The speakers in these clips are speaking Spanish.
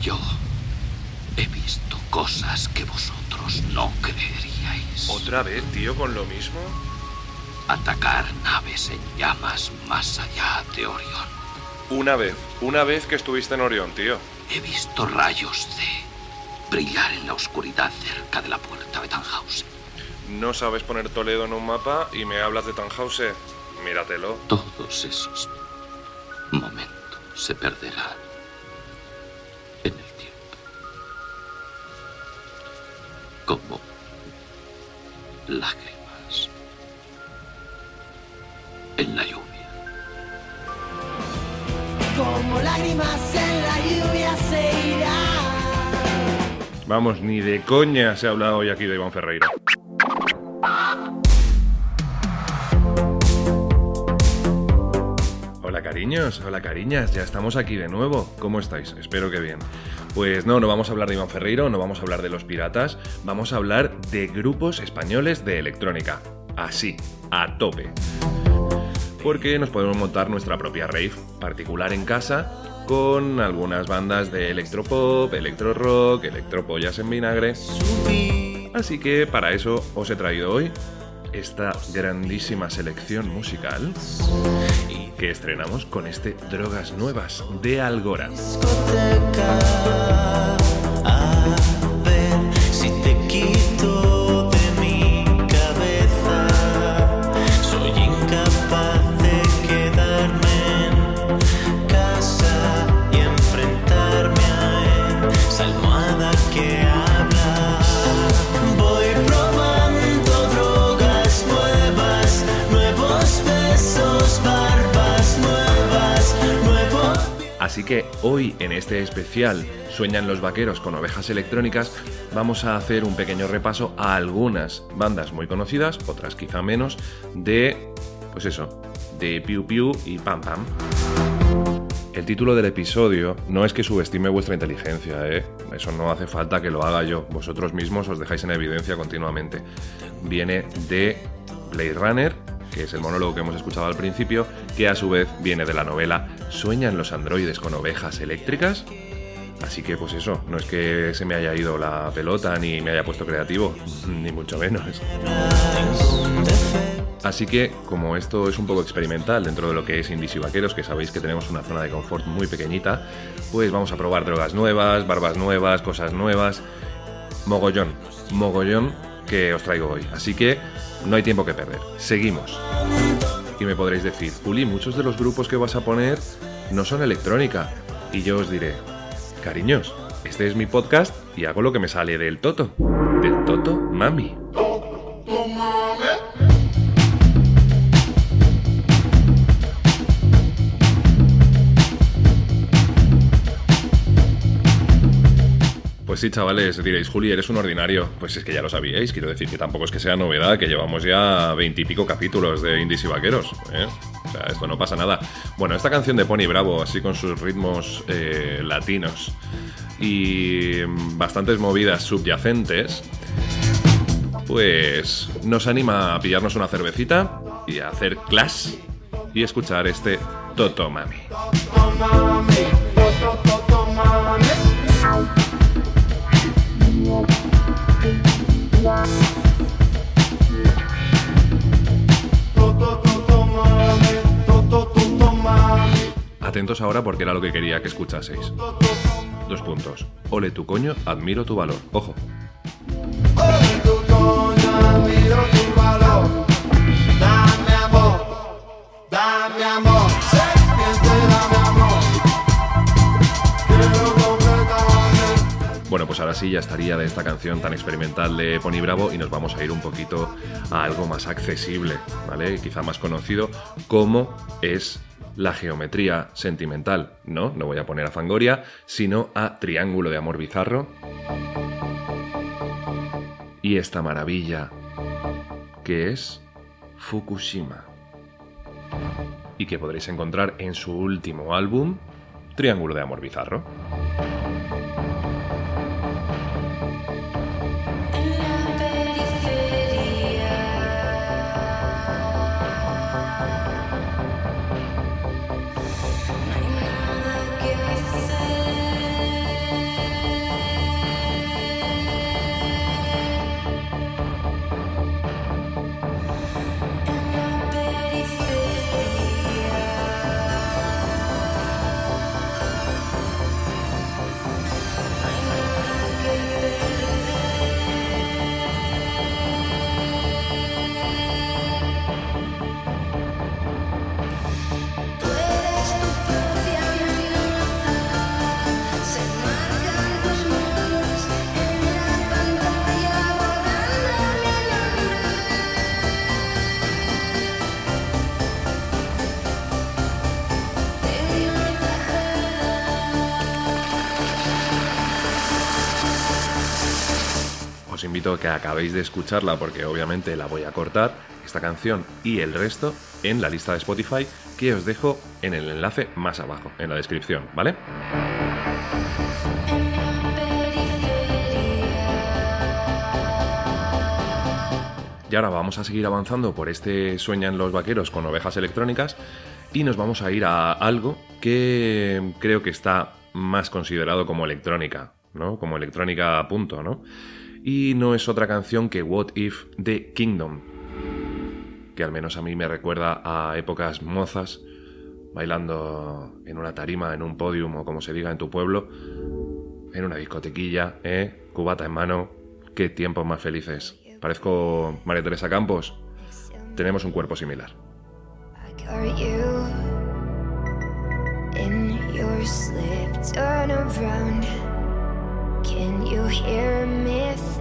Yo he visto cosas que vosotros no creeríais. ¿Otra vez, tío, con lo mismo? Atacar naves en llamas más allá de Orión. Una vez, una vez que estuviste en Orión, tío. He visto rayos de brillar en la oscuridad cerca de la puerta de Tannhausen. No sabes poner Toledo en un mapa y me hablas de Tannhausen. Míratelo. Todos esos momentos se perderán Como lágrimas en la lluvia. Como lágrimas en la lluvia se irá. Vamos, ni de coña se ha hablado hoy aquí de Iván Ferreira. Hola cariños, hola cariñas, ya estamos aquí de nuevo. ¿Cómo estáis? Espero que bien. Pues no, no vamos a hablar de Iván Ferreiro, no vamos a hablar de los piratas, vamos a hablar de grupos españoles de electrónica. Así, a tope. Porque nos podemos montar nuestra propia rave particular en casa con algunas bandas de electropop, electro rock, electropollas en vinagre. Así que para eso os he traído hoy esta grandísima selección musical que estrenamos con este Drogas Nuevas de Algora. Así que hoy en este especial Sueñan los vaqueros con ovejas electrónicas vamos a hacer un pequeño repaso a algunas bandas muy conocidas, otras quizá menos, de, pues eso, de Piu Piu y Pam Pam. El título del episodio no es que subestime vuestra inteligencia, ¿eh? Eso no hace falta que lo haga yo. Vosotros mismos os dejáis en evidencia continuamente. Viene de Blade Runner, que es el monólogo que hemos escuchado al principio, que a su vez viene de la novela ¿Sueñan los androides con ovejas eléctricas? Así que pues eso, no es que se me haya ido la pelota ni me haya puesto creativo, ni mucho menos. Así que, como esto es un poco experimental dentro de lo que es Indies y Vaqueros, que sabéis que tenemos una zona de confort muy pequeñita, pues vamos a probar drogas nuevas, barbas nuevas, cosas nuevas, mogollón, mogollón que os traigo hoy. Así que no hay tiempo que perder. Seguimos. Y me podréis decir, Juli, muchos de los grupos que vas a poner no son electrónica. Y yo os diré, cariños, este es mi podcast y hago lo que me sale del toto. Del toto, mami. Sí, chavales, diréis, Juli, eres un ordinario. Pues es que ya lo sabíais, quiero decir que tampoco es que sea novedad, que llevamos ya veintipico capítulos de Indies y Vaqueros. ¿eh? O sea, esto no pasa nada. Bueno, esta canción de Pony Bravo, así con sus ritmos eh, latinos y bastantes movidas subyacentes, pues nos anima a pillarnos una cervecita y a hacer clash y escuchar este Toto Mami. Atentos ahora porque era lo que quería que escuchaseis. Dos puntos. Ole tu coño, admiro tu valor. Ojo. Dame pues ahora sí ya estaría de esta canción tan experimental de Pony Bravo y nos vamos a ir un poquito a algo más accesible, ¿vale? Quizá más conocido, como es la geometría sentimental. No, no voy a poner a Fangoria, sino a Triángulo de Amor Bizarro. Y esta maravilla, que es Fukushima. Y que podréis encontrar en su último álbum, Triángulo de Amor Bizarro. Que acabéis de escucharla porque obviamente la voy a cortar, esta canción y el resto, en la lista de Spotify que os dejo en el enlace más abajo, en la descripción, ¿vale? Y ahora vamos a seguir avanzando por este Sueñan los vaqueros con ovejas electrónicas y nos vamos a ir a algo que creo que está más considerado como electrónica, ¿no? Como electrónica a punto, ¿no? Y no es otra canción que What If de Kingdom, que al menos a mí me recuerda a épocas mozas, bailando en una tarima, en un podium o como se diga en tu pueblo, en una discotequilla, ¿eh? Cubata en mano, qué tiempos más felices. Parezco María Teresa Campos. Tenemos un cuerpo similar. Can you hear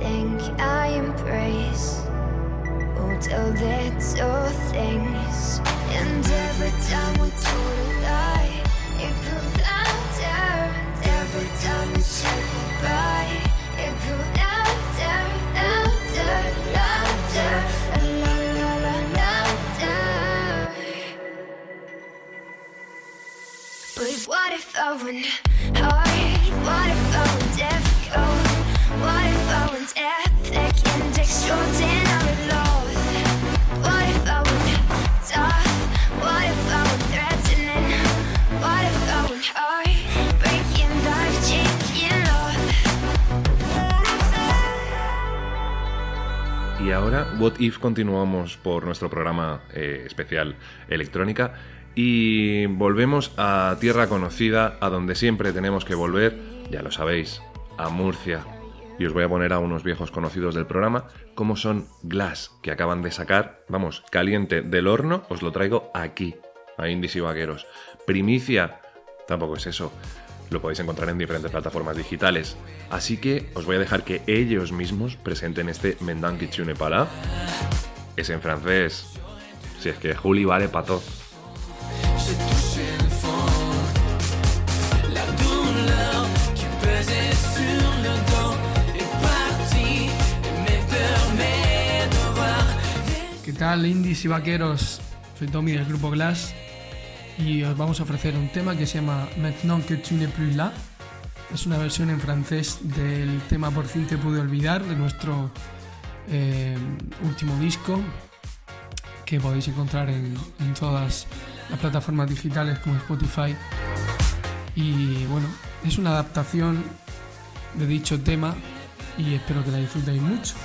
think I embrace all the little things? And every time we told a lie, it grew louder. And every time we said goodbye, it grew louder, louder, louder, la la la. But what if I went Y ahora, What If continuamos por nuestro programa eh, especial electrónica. Y volvemos a tierra conocida, a donde siempre tenemos que volver, ya lo sabéis, a Murcia. Y os voy a poner a unos viejos conocidos del programa, como son Glass, que acaban de sacar, vamos, caliente del horno, os lo traigo aquí, a Indies y Vaqueros. Primicia, tampoco es eso, lo podéis encontrar en diferentes plataformas digitales. Así que os voy a dejar que ellos mismos presenten este Mendanki Tune para. Es en francés. Si es que Juli vale pato. ¿Qué tal, indies y vaqueros? Soy Tommy del grupo Glass y os vamos a ofrecer un tema que se llama Maintenant que tu n'es plus là. Es una versión en francés del tema Por fin te pude olvidar de nuestro eh, último disco que podéis encontrar en, en todas las plataformas digitales como Spotify. Y bueno, es una adaptación de dicho tema y espero que la disfrutéis mucho.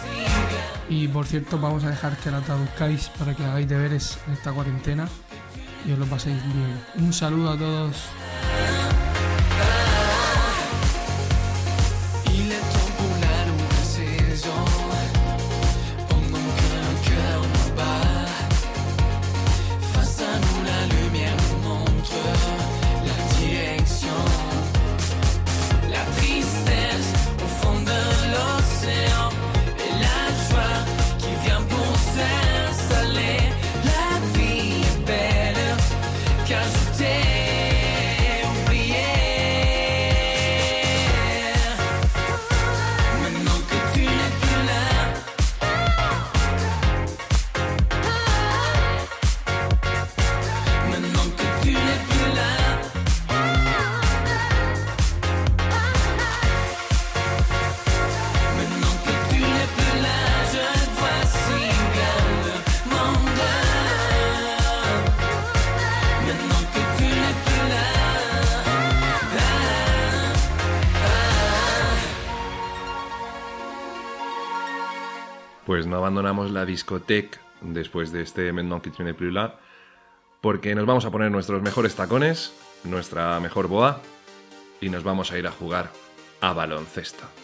Y por cierto, vamos a dejar que la traduzcáis para que hagáis deberes en esta cuarentena y os lo paséis bien. Un saludo a todos. Abandonamos la discoteca después de este Maintenant que tiene porque nos vamos a poner nuestros mejores tacones, nuestra mejor boa y nos vamos a ir a jugar a baloncesto.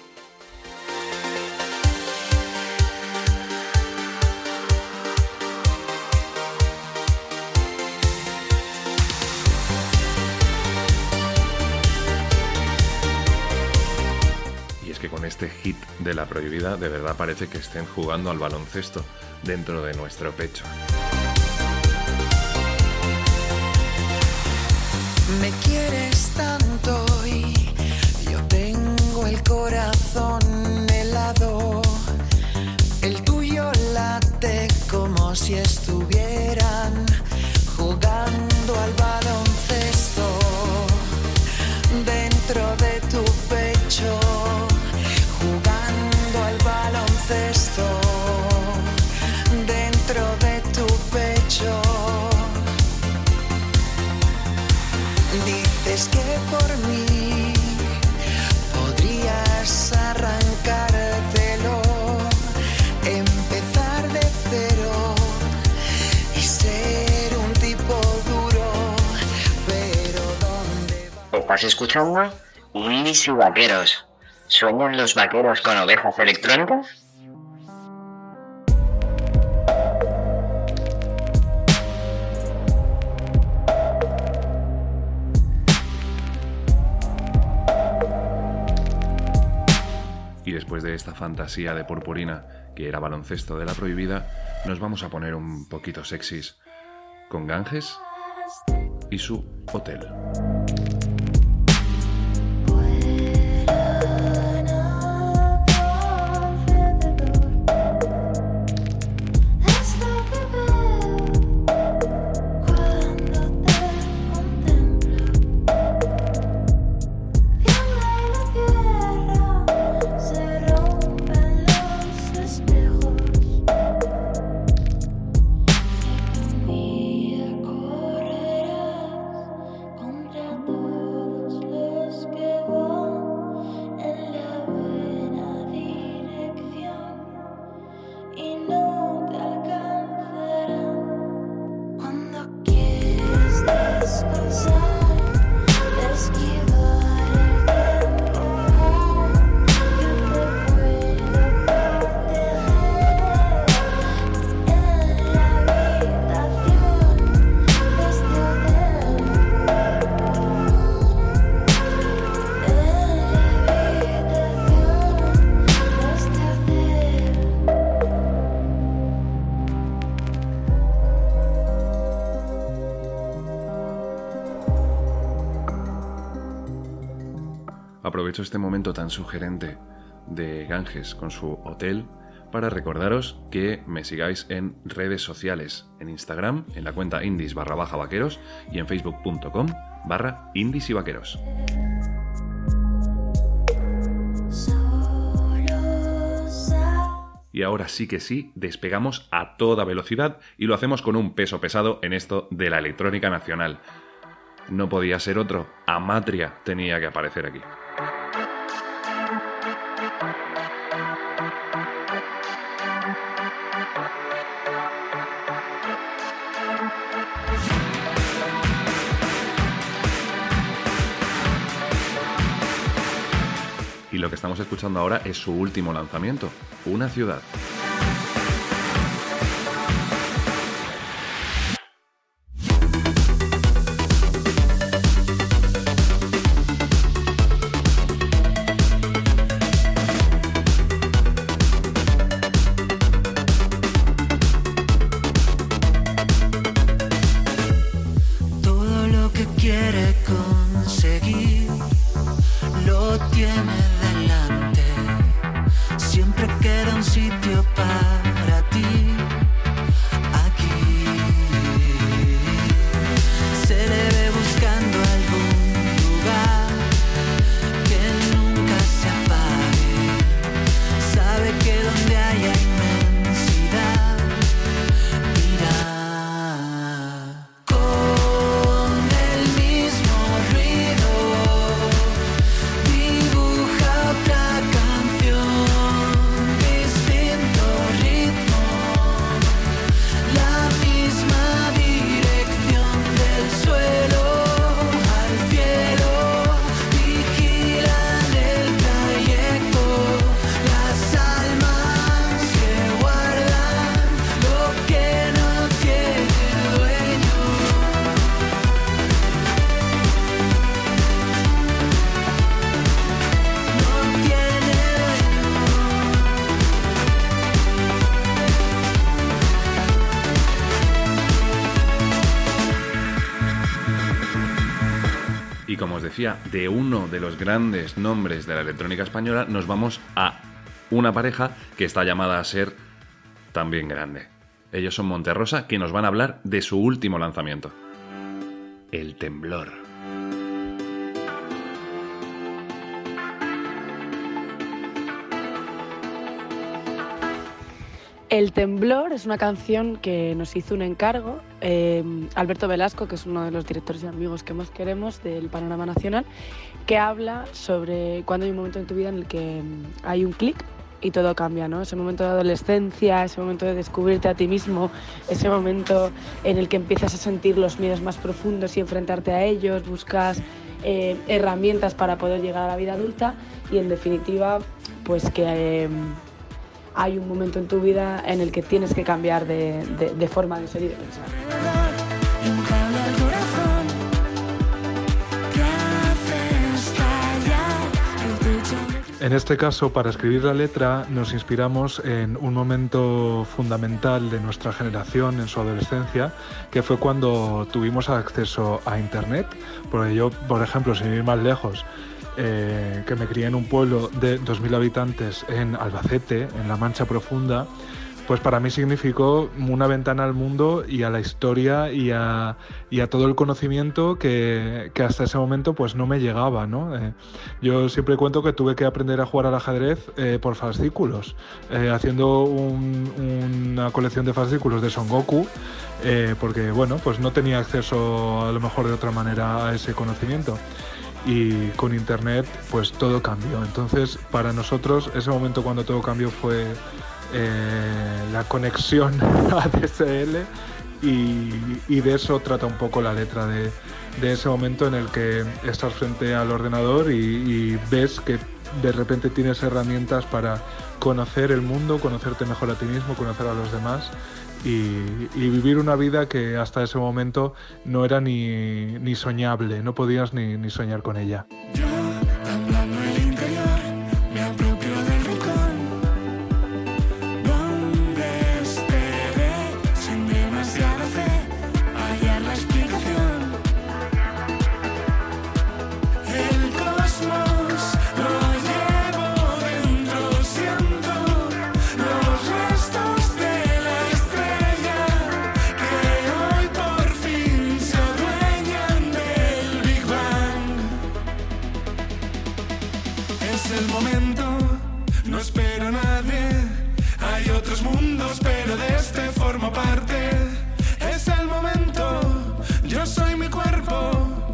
Que con este hit de la prohibida de verdad parece que estén jugando al baloncesto dentro de nuestro pecho. Me quieres tanto y yo tengo el corazón Dices que por mí podrías arrancártelo, empezar de cero y ser un tipo duro, pero ¿dónde va? ¿Estás escuchando? Willis y vaqueros. ¿Sueñan los vaqueros con ovejas electrónicas? Fantasía de purpurina que era baloncesto de la prohibida, nos vamos a poner un poquito sexys con Ganges y su hotel. Sorry. Aprovecho este momento tan sugerente de Ganges con su hotel para recordaros que me sigáis en redes sociales, en Instagram, en la cuenta indies barra baja vaqueros y en facebook.com barra indies y vaqueros. Y ahora sí que sí, despegamos a toda velocidad y lo hacemos con un peso pesado en esto de la electrónica nacional. No podía ser otro, Amatria tenía que aparecer aquí. Lo que estamos escuchando ahora es su último lanzamiento, Una ciudad. De uno de los grandes nombres de la electrónica española, nos vamos a una pareja que está llamada a ser también grande. Ellos son Monterrosa, que nos van a hablar de su último lanzamiento. El temblor. El Temblor es una canción que nos hizo un encargo eh, Alberto Velasco, que es uno de los directores y amigos que más queremos del panorama nacional, que habla sobre cuando hay un momento en tu vida en el que mm, hay un clic y todo cambia, ¿no? Ese momento de adolescencia, ese momento de descubrirte a ti mismo, ese momento en el que empiezas a sentir los miedos más profundos y enfrentarte a ellos, buscas eh, herramientas para poder llegar a la vida adulta y en definitiva, pues que... eh, hay un momento en tu vida en el que tienes que cambiar de, forma de ser y de pensar. En este caso, para escribir la letra, nos inspiramos en un momento fundamental de nuestra generación en su adolescencia, que fue cuando tuvimos acceso a Internet. Porque yo, por ejemplo, sin ir más lejos, eh, que me crié en un pueblo de 2.000 habitantes en Albacete, en la Mancha Profunda, pues para mí significó una ventana al mundo y a la historia y a, todo el conocimiento que, hasta ese momento pues no me llegaba. Eh, yo siempre cuento que tuve que aprender a jugar al ajedrez eh, por fascículos, haciendo un- una colección de fascículos de Son Goku, porque bueno, pues no tenía acceso a lo mejor de otra manera a ese conocimiento. Y con internet pues todo cambió. Entonces para nosotros ese momento cuando todo cambió fue eh, la conexión a DSL y, de eso trata un poco la letra de, de ese momento en el que estás frente al ordenador y ves que de repente tienes herramientas para conocer el mundo, conocerte mejor a ti mismo, conocer a los demás y, vivir una vida que hasta ese momento no era ni, ni soñable, no podías ni, ni soñar con ella. Es el momento, no espero a nadie. Hay otros mundos, pero de este formo parte. Es el momento, yo soy mi cuerpo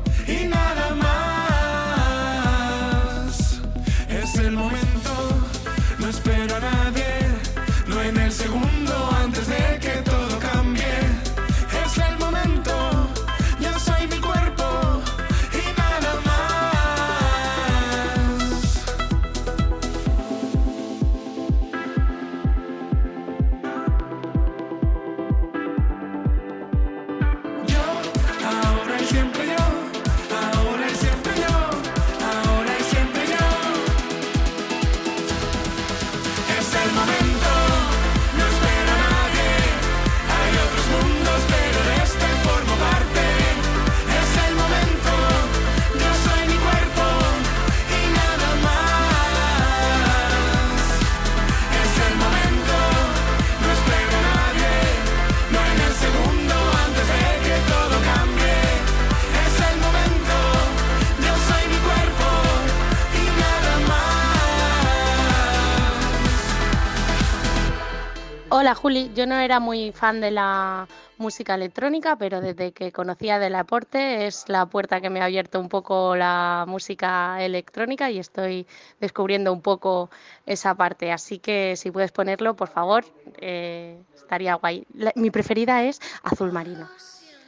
Hola Juli, yo no era muy fan de la música electrónica, pero desde que conocí a Delaporte es la puerta que me ha abierto un poco la música electrónica y estoy descubriendo un poco esa parte. Así que si puedes ponerlo, por favor, eh, estaría guay. Mi preferida es Azul Marino.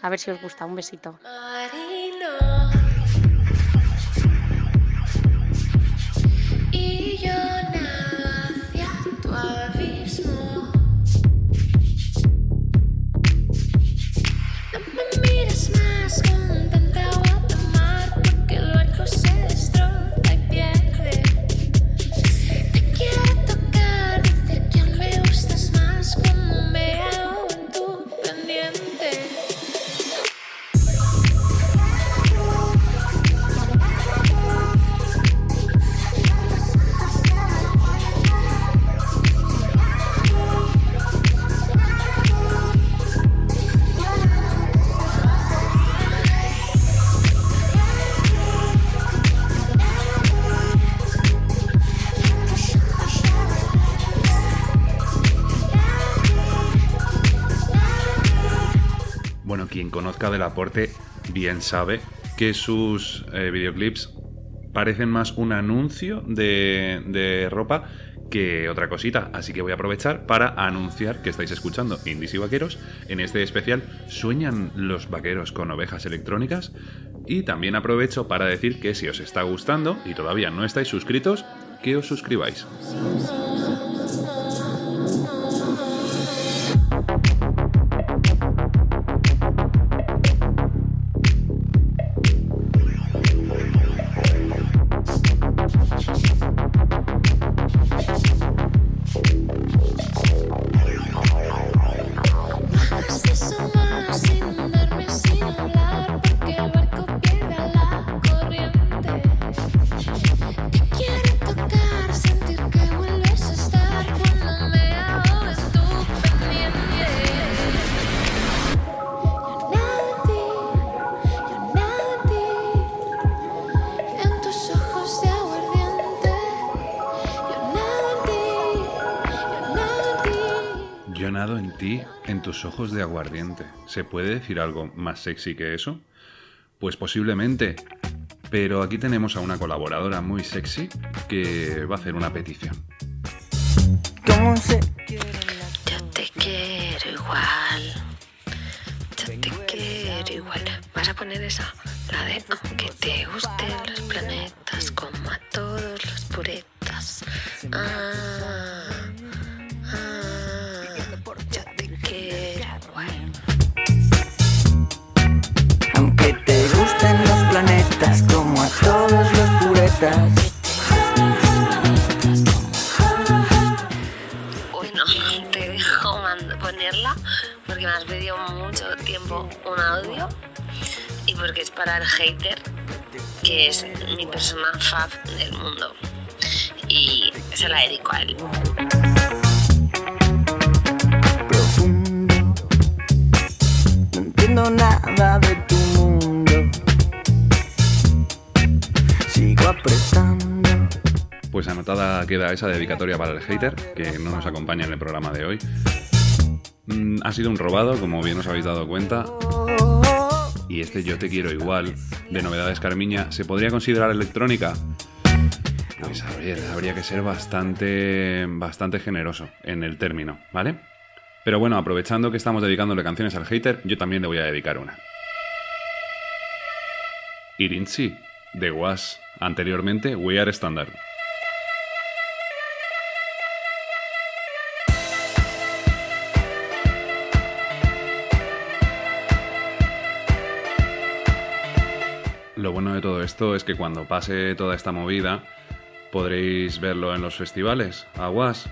A ver si os gusta. Un besito. Aporte bien sabe que sus eh, videoclips parecen más un anuncio de, de ropa que otra cosita. Así que voy a aprovechar para anunciar que estáis escuchando Indies y Vaqueros. En este especial, ¿sueñan los vaqueros con ovejas electrónicas? Y también aprovecho para decir que si os está gustando y todavía no estáis suscritos, que os suscribáis. ¿Se puede decir algo más sexy que eso? Pues posiblemente. Pero aquí tenemos a una colaboradora muy sexy que va a hacer una petición. ¿Cómo se Yo te quiero igual. Yo te quiero igual. ¿Vas a poner esa? La de aunque te gusten los planetas como a todos los puretas. Puretas. Bueno, te dejo ponerla porque me has pedido mucho tiempo un audio y porque es para el hater, que es mi persona fab del mundo. Y se la dedico a él. No entiendo nada de Pues anotada queda esa dedicatoria para el hater, que no nos acompaña en el programa de hoy. Mm, ha sido un robado, como bien os habéis dado cuenta. Y este Yo te quiero igual, de Novedades Carmiña, ¿se podría considerar electrónica? Pues a ver, habría que ser bastante, bastante generoso en el término, ¿vale? Pero bueno, aprovechando que estamos dedicándole canciones al hater, yo también le voy a dedicar una. Irinchi, de Was, anteriormente We Are Standard. Lo bueno de todo esto es que cuando pase toda esta movida podréis verlo en los festivales. Aguas.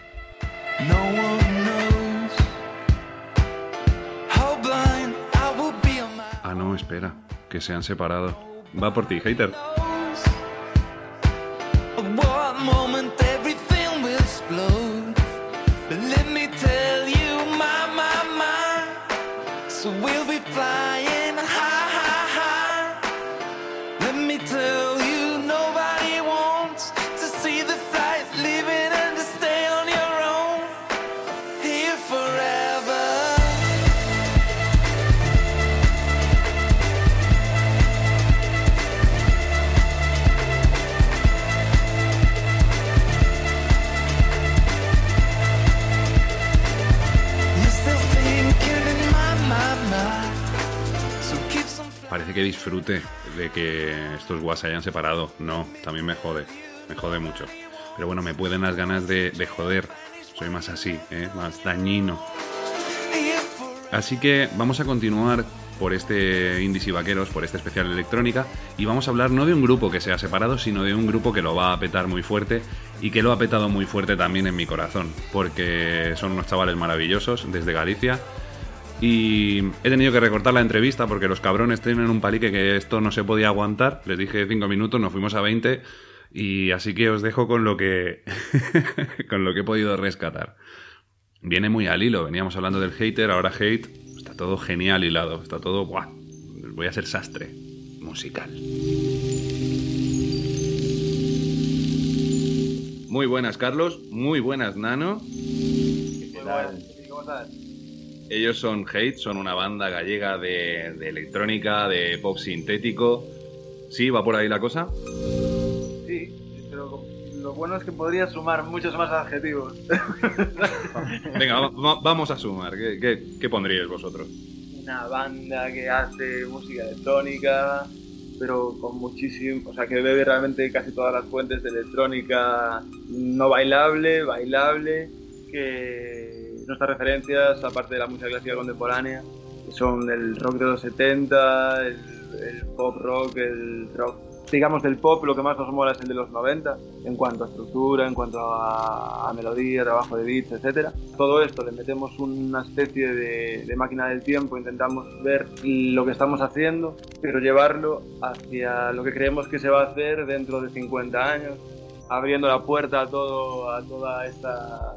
Ah, no, espera, que se han separado. Va por ti, hater. Que disfrute de que estos guas se hayan separado. No, también me jode. Me jode mucho. Pero bueno, me pueden las ganas de, de joder. Soy más así, ¿eh? más dañino. Así que vamos a continuar por este Indies y Vaqueros, por este especial electrónica, y vamos a hablar no de un grupo que se ha separado, sino de un grupo que lo va a petar muy fuerte y que lo ha petado muy fuerte también en mi corazón, porque son unos chavales maravillosos desde Galicia. Y he tenido que recortar la entrevista porque los cabrones tienen un palique que esto no se podía aguantar. Les dije 5 minutos, nos fuimos a 20 y así que os dejo con lo que con lo que he podido rescatar. Viene muy al hilo, veníamos hablando del hater, ahora hate, está todo genial hilado, está todo, ¡buah! Voy a ser sastre musical. Muy buenas, Carlos, muy buenas, Nano. ¿Qué tal? ¿Cómo estás? Ellos son Hate, son una banda gallega de, de electrónica, de pop sintético. ¿Sí? ¿Va por ahí la cosa? Sí, pero lo bueno es que podría sumar muchos más adjetivos. Venga, va- va- vamos a sumar. ¿Qué, qué, qué pondríais vosotros? Una banda que hace música electrónica, pero con muchísimo, o sea, que bebe realmente casi todas las fuentes de electrónica no bailable, bailable, que nuestras referencias, aparte de la música clásica contemporánea, son el rock de los 70, el, pop rock, el rock, digamos del pop, lo que más nos mola es el de los 90, en cuanto a estructura, en cuanto a, melodía, trabajo de beats, etcétera. Todo esto le metemos una especie de, de máquina del tiempo, intentamos ver lo que estamos haciendo, pero llevarlo hacia lo que creemos que se va a hacer dentro de 50 años, abriendo la puerta a todo, a toda esta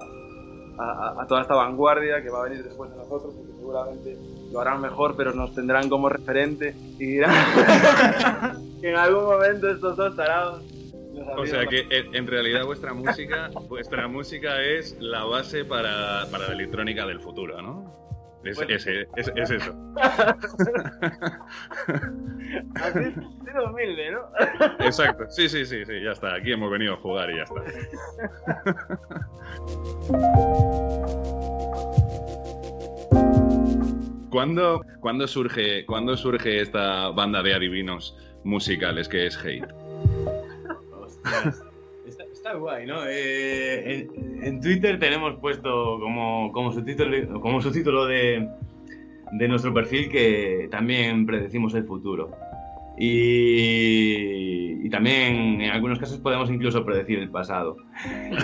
a, toda esta vanguardia que va a venir después de nosotros, porque seguramente lo harán mejor, pero nos tendrán como referente y dirán que en algún momento estos dos tarados O sea que en, en realidad vuestra música, vuestra música es la base para, para la electrónica del futuro, ¿no? Es, es- es- es eso. Así, de humilde, ¿no? Exacto. Sí, sí, sí, sí, ya está. Aquí hemos venido a jugar y ya está. ¿Cuándo, cuándo surge, ¿Cuándo surge esta banda de adivinos musicales que es Hate? Hostias. Está, guay, ¿no? Eh, en, en Twitter tenemos puesto como, como subtítulo, como subtítulo de, de nuestro perfil que también predecimos el futuro. Y, y también en algunos casos podemos incluso predecir el pasado.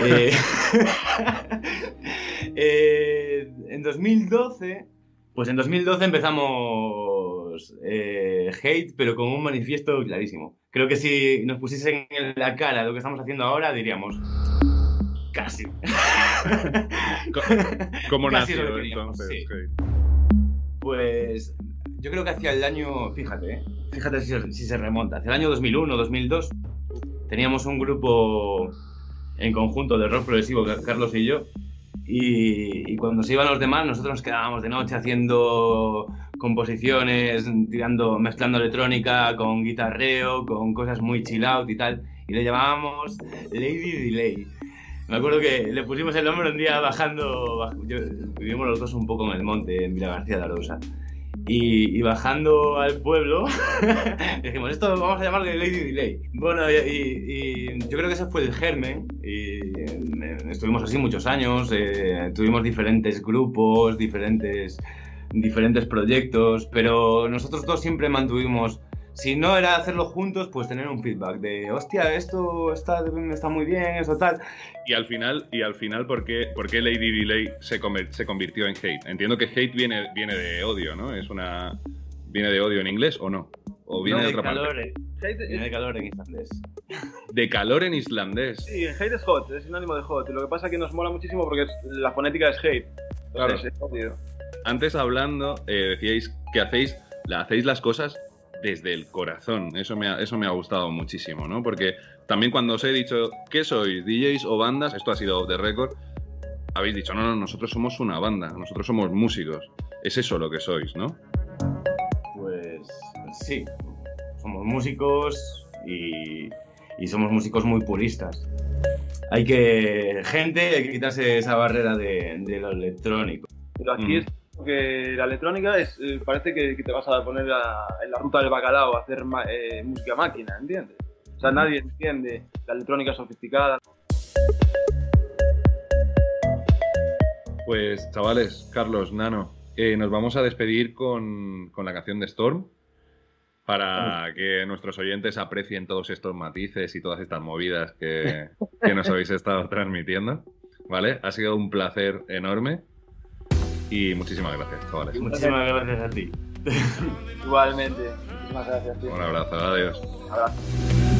Eh, eh, en 2012, pues en 2012 empezamos eh, Hate, pero con un manifiesto clarísimo. Creo que si nos pusiesen en la cara lo que estamos haciendo ahora, diríamos casi. ¿Cómo Casi nació que entonces? sí. Pues yo creo que hacia el año, fíjate, ¿eh? fíjate si, se- si se remonta, hacia el año 2001, 2002, teníamos un grupo en conjunto de rock progresivo, Ca- Carlos y yo, y, y cuando se iban los demás, nosotros nos quedábamos de noche haciendo composiciones, tirando, mezclando electrónica con guitarreo, con cosas muy chill out y tal, y le llamábamos Lady Delay. Me acuerdo que le pusimos el nombre un día bajando, baj- yo- vivimos los dos un poco en el monte, en Villa García de Arosa. Y, y bajando al pueblo, dijimos, esto vamos a llamarle Lady Delay. Bueno, y, y- y yo creo que ese fue el germen. Y eh, estuvimos así muchos años, eh, tuvimos diferentes grupos, diferentes, diferentes proyectos, pero nosotros dos siempre mantuvimos, si no era hacerlo juntos, pues tener un feedback de, hostia, esto está, está muy bien, esto tal. Y al final, y al final ¿por, qué, por qué Lady Delay se, se convirtió en Hate? Entiendo que Hate viene, viene de odio, ¿no? Es una... ¿Viene de odio en inglés o no? ¿O viene No, de de otra calor, parte? eh. Viene de calor en islandés. De calor en islandés. Sí, hate es hot, es sinónimo de hot. Lo que pasa es que nos mola muchísimo porque es- la fonética es hate. Claro. Entonces, es odio. Antes hablando, eh, decíais que hacéis, la, hacéis las cosas desde el corazón. Eso me, ha, eso me ha gustado muchísimo, ¿no? Porque también cuando os he dicho, ¿qué sois? ¿DJs o bandas? Esto ha sido off the record. Habéis dicho, no, no, nosotros somos una banda, nosotros somos músicos. Es eso lo que sois, ¿no? Pues sí, somos músicos y, y somos músicos muy puristas. Hay que, gente, hay que quitarse esa barrera de, de lo electrónico. Pero aquí es que la electrónica es, eh, parece que, que te vas a poner a- en la ruta del bacalao a hacer ma- eh, música máquina, ¿entiendes? O sea, nadie entiende la electrónica sofisticada. Pues chavales, Carlos, Nano, eh, nos vamos a despedir con, con la canción de Storm para que nuestros oyentes aprecien todos estos matices y todas estas movidas que, que nos habéis estado transmitiendo. ¿Vale? Ha sido un placer enorme y muchísimas gracias, chavales. Muchísimas gracias a ti. Igualmente. Muchísimas gracias. tío. Un abrazo, adiós. Abrazo.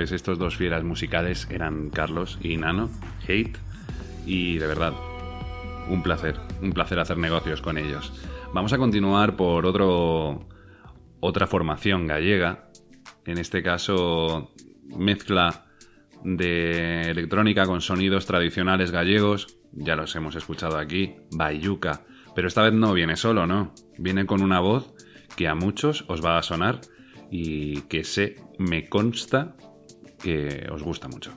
Pues estos dos fieras musicales eran Carlos y Nano, Hate, y de verdad, un placer, un placer hacer negocios con ellos. Vamos a continuar por otro, otra formación gallega, en este caso mezcla de electrónica con sonidos tradicionales gallegos, ya los hemos escuchado aquí, Bayuca, pero esta vez no viene solo, ¿no? Viene con una voz que a muchos os va a sonar y que sé, me consta que os gusta mucho.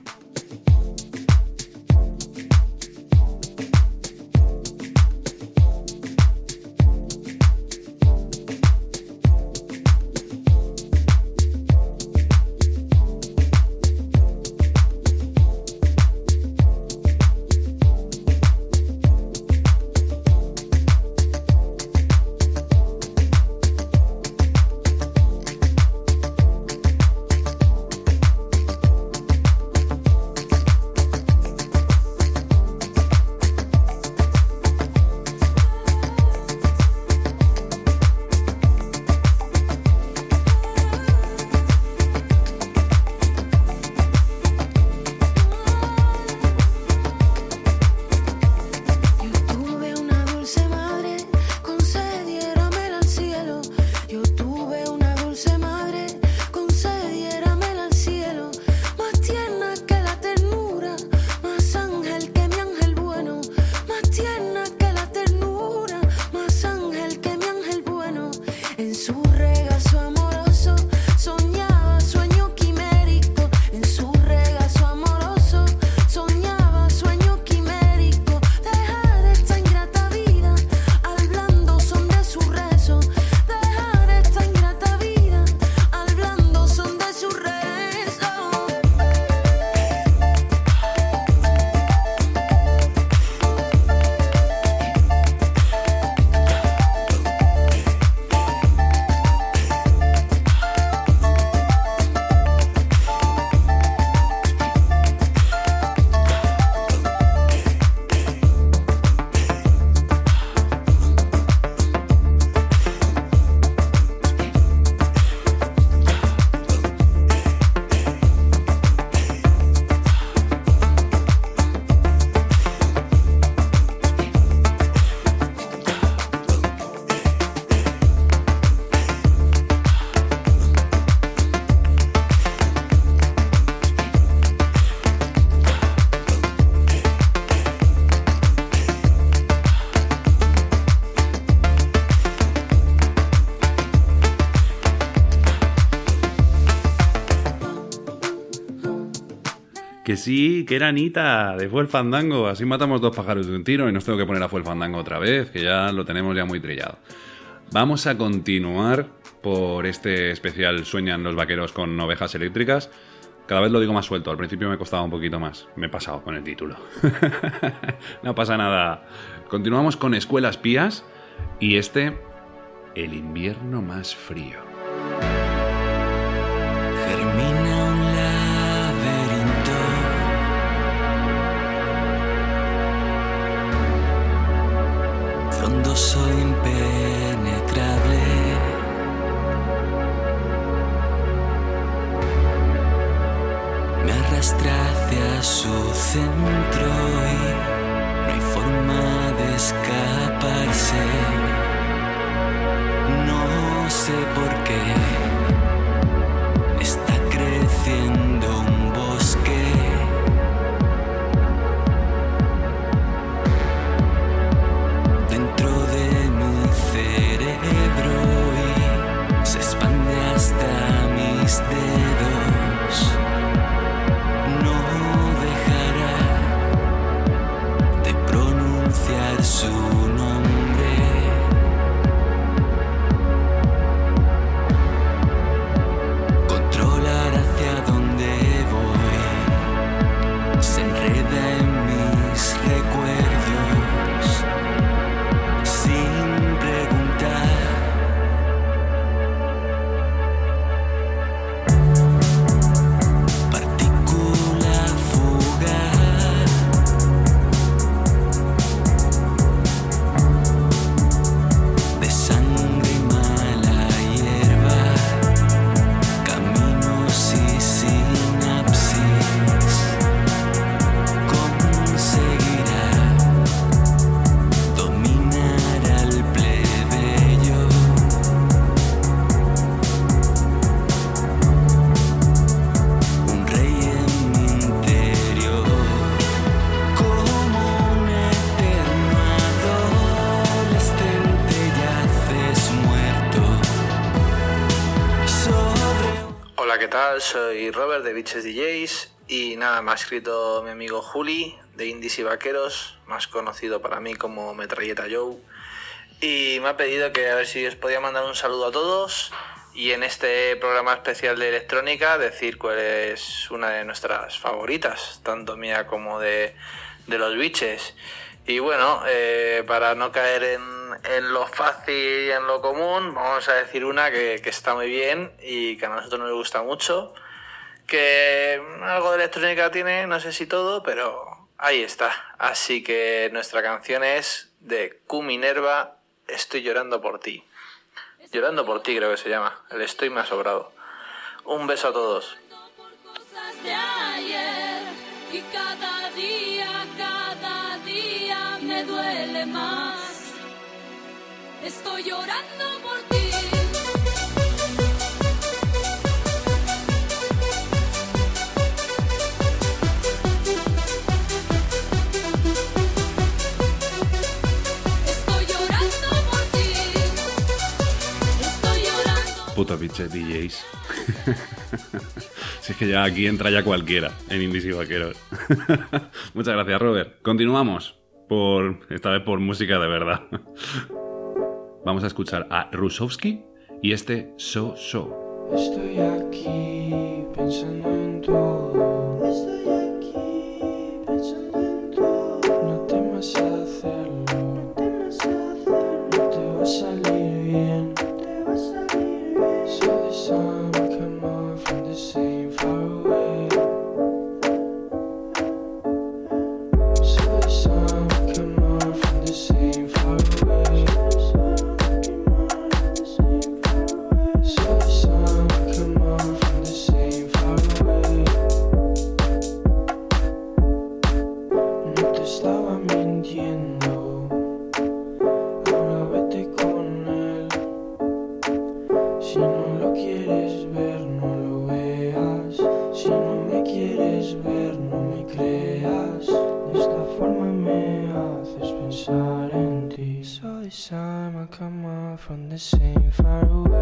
Que sí, que era Anita, de Fue el Fandango. Así matamos dos pájaros de un tiro y nos tengo que poner a Fue el Fandango otra vez, que ya lo tenemos ya muy trillado. Vamos a continuar por este especial Sueñan los vaqueros con ovejas eléctricas. Cada vez lo digo más suelto, al principio me costaba un poquito más. Me he pasado con el título. no pasa nada. Continuamos con Escuelas Pías y este, El invierno más frío. E impenetrable. Me arrastra hacia su centro y no hay forma de escaparse. No sé por qué. Bitches DJs y nada, me ha escrito mi amigo Juli de Indies y Vaqueros, más conocido para mí como Metralleta Joe, y me ha pedido que a ver si os podía mandar un saludo a todos y en este programa especial de electrónica decir cuál es una de nuestras favoritas, tanto mía como de, de los biches. Y bueno, eh, para no caer en, en lo fácil y en lo común, vamos a decir una que, que está muy bien y que a nosotros nos gusta mucho. Que algo de electrónica tiene, no sé si todo, pero ahí está. Así que nuestra canción es de Q Minerva, Estoy llorando por ti. Llorando por ti creo que se llama. El estoy ha sobrado. Un beso a todos. más. Estoy llorando por ti. Puto biche DJs. si es que ya aquí entra ya cualquiera en Indies y Vaqueros. Muchas gracias, Robert. Continuamos. Por, esta vez por música de verdad. Vamos a escuchar a Rusowski y este So So. Estoy aquí pensando en todo. From the same far away.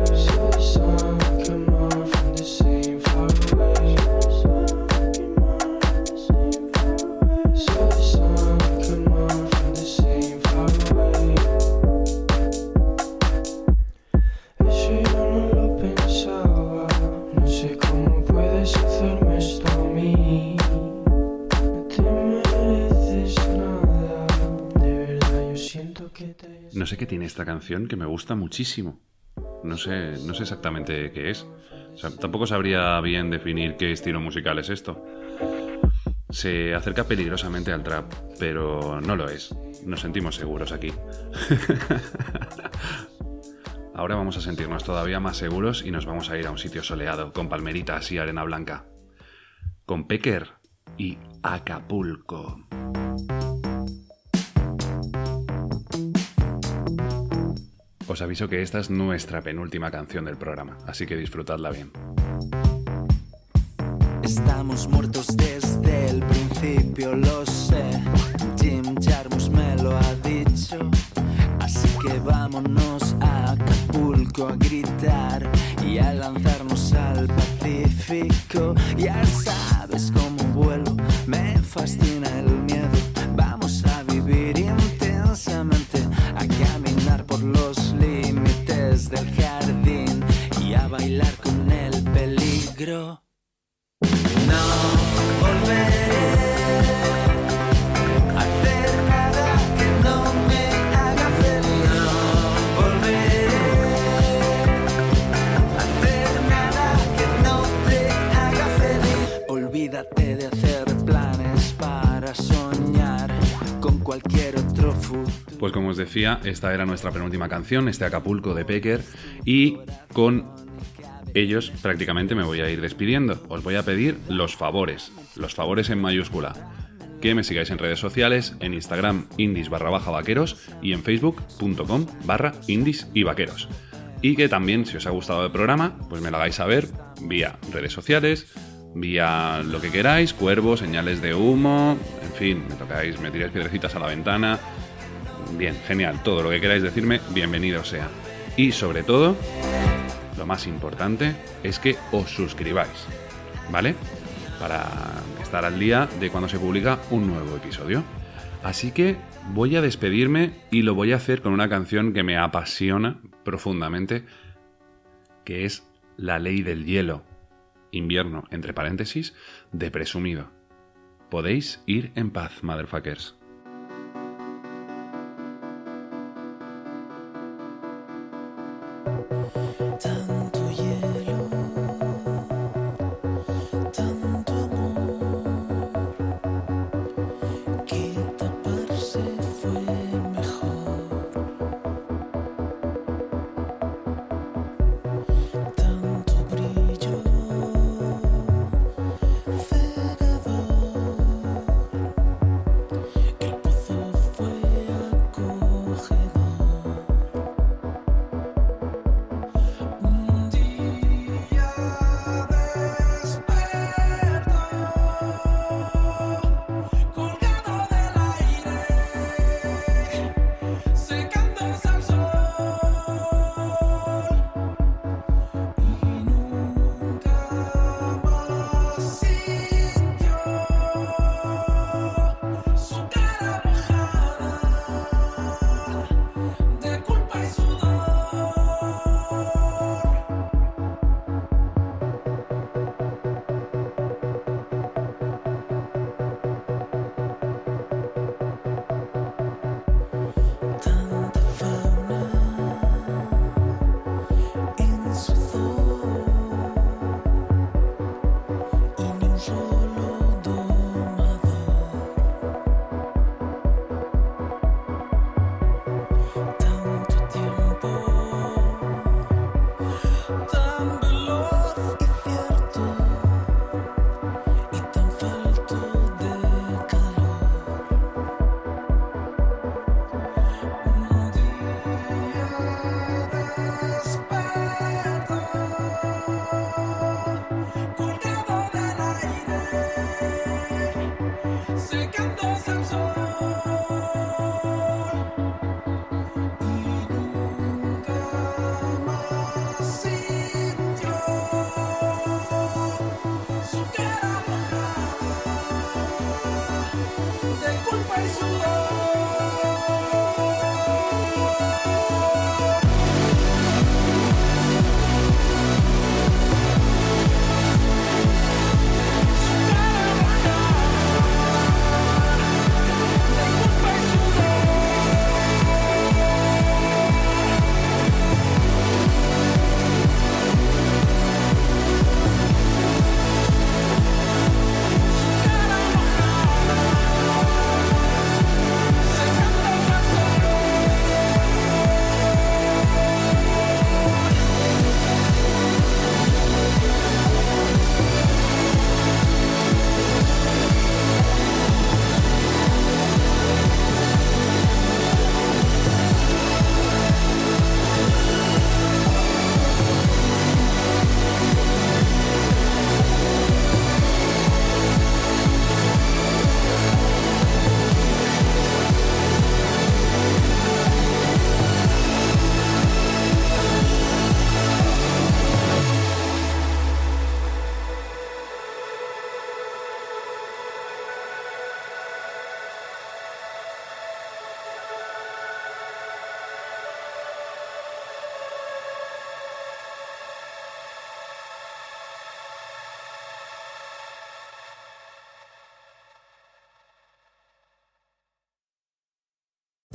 Que me gusta muchísimo. No sé, no sé exactamente qué es. Tampoco sabría bien definir qué estilo musical es esto. Se acerca peligrosamente al trap, pero no lo es. Nos sentimos seguros aquí. Ahora vamos a sentirnos todavía más seguros y nos vamos a ir a un sitio soleado, con palmeritas y arena blanca. Con Pecker y Acapulco. Os aviso que esta es nuestra penúltima canción del programa, así que disfrutadla bien. Estamos muertos desde el principio, lo sé. Jim Jarmus me lo ha dicho. Así que vámonos a Acapulco a gritar y a lanzarnos al Pacífico. Ya sabes cómo vuelo, me fascina el Pues como os decía, esta era nuestra penúltima canción, este Acapulco de Pecker, y con ellos prácticamente me voy a ir despidiendo. Os voy a pedir los favores, los favores en mayúscula. Que me sigáis en redes sociales, en Instagram indies barra baja vaqueros y en facebook.com barra indies y vaqueros. Y que también, si os ha gustado el programa, pues me lo hagáis saber vía redes sociales, vía lo que queráis, cuervos, señales de humo, en fin, me tocáis, me tiráis piedrecitas a la ventana. Bien, genial, todo lo que queráis decirme, bienvenido sea. Y sobre todo, lo más importante es que os suscribáis, ¿vale? Para estar al día de cuando se publica un nuevo episodio. Así que voy a despedirme y lo voy a hacer con una canción que me apasiona profundamente, que es La Ley del Hielo, invierno, entre paréntesis, de presumido. Podéis ir en paz, motherfuckers.